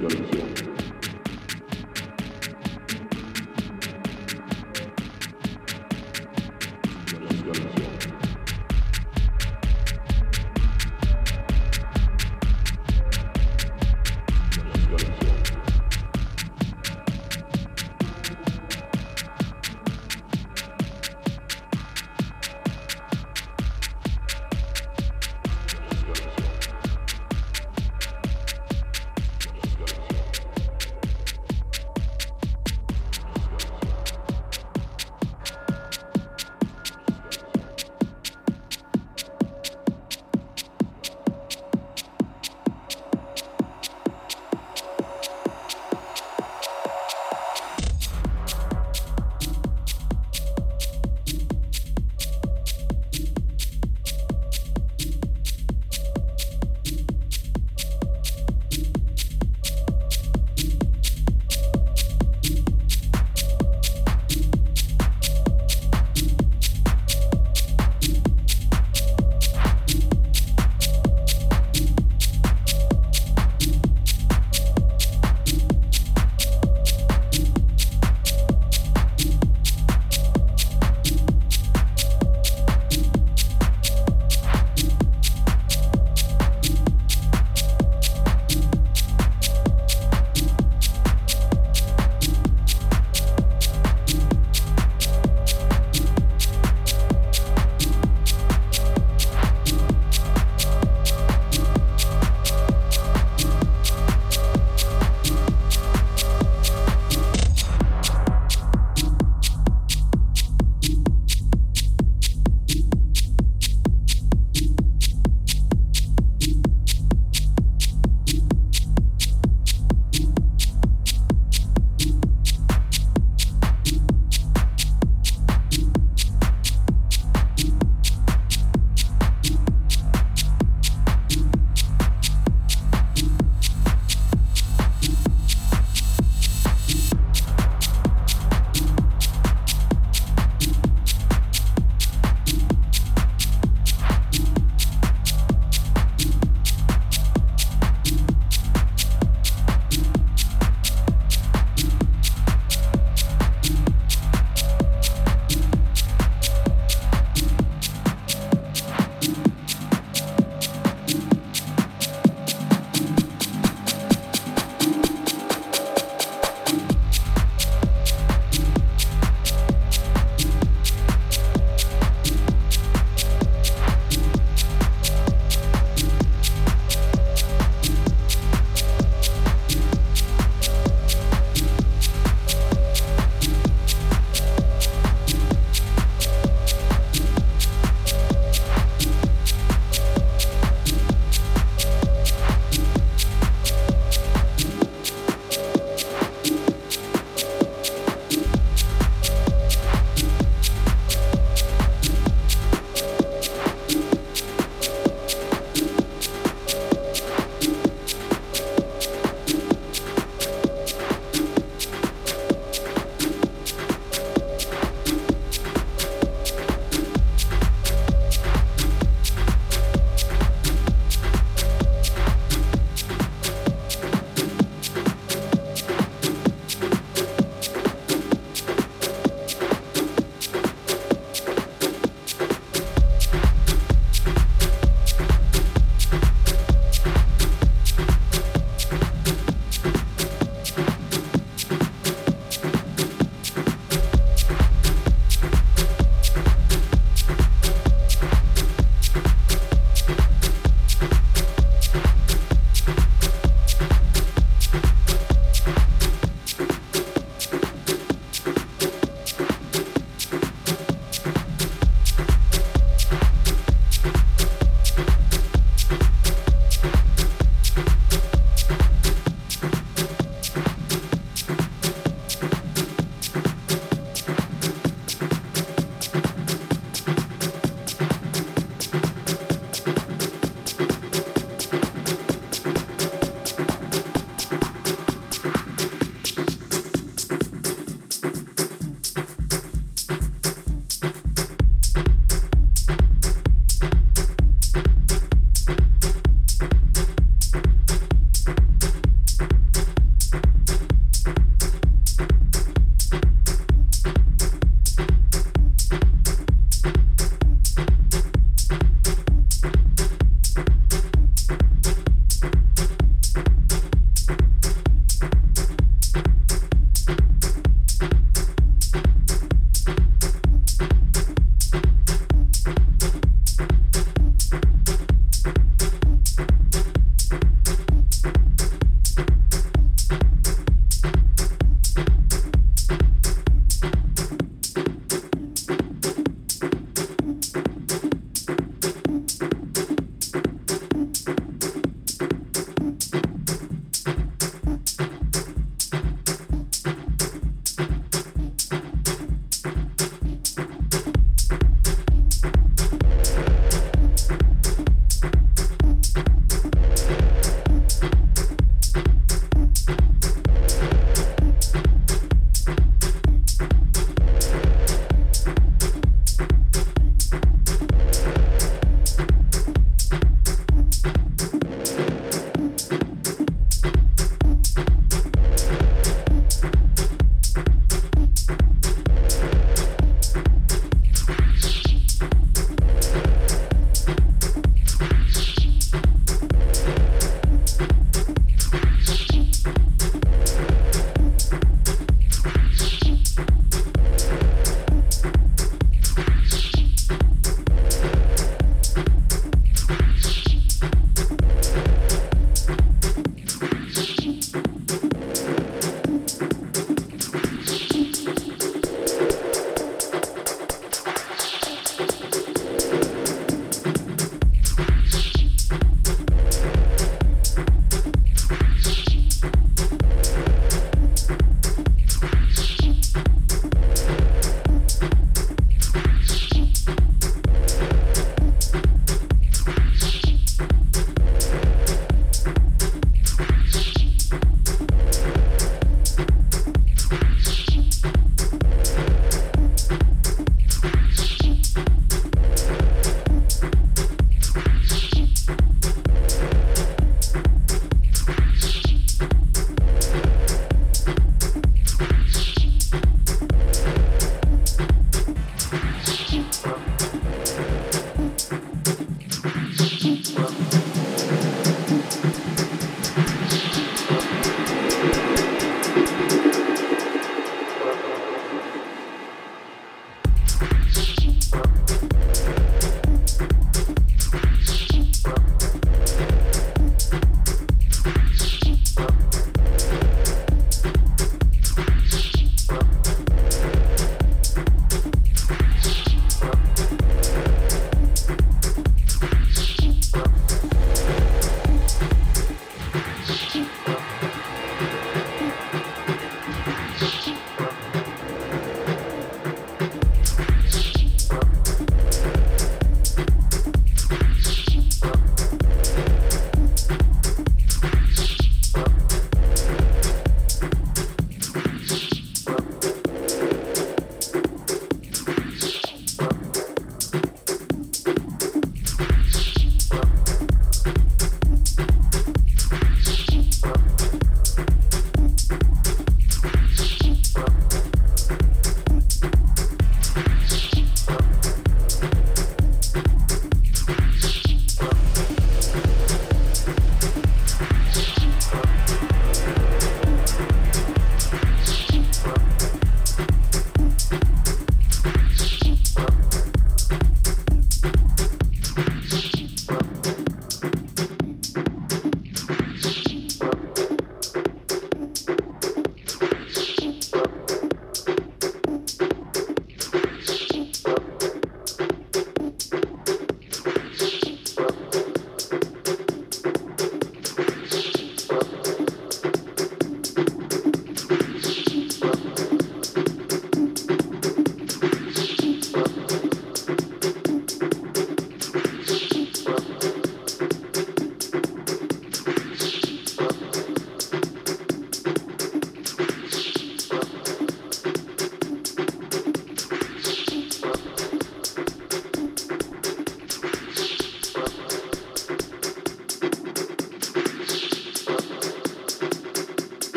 有一些。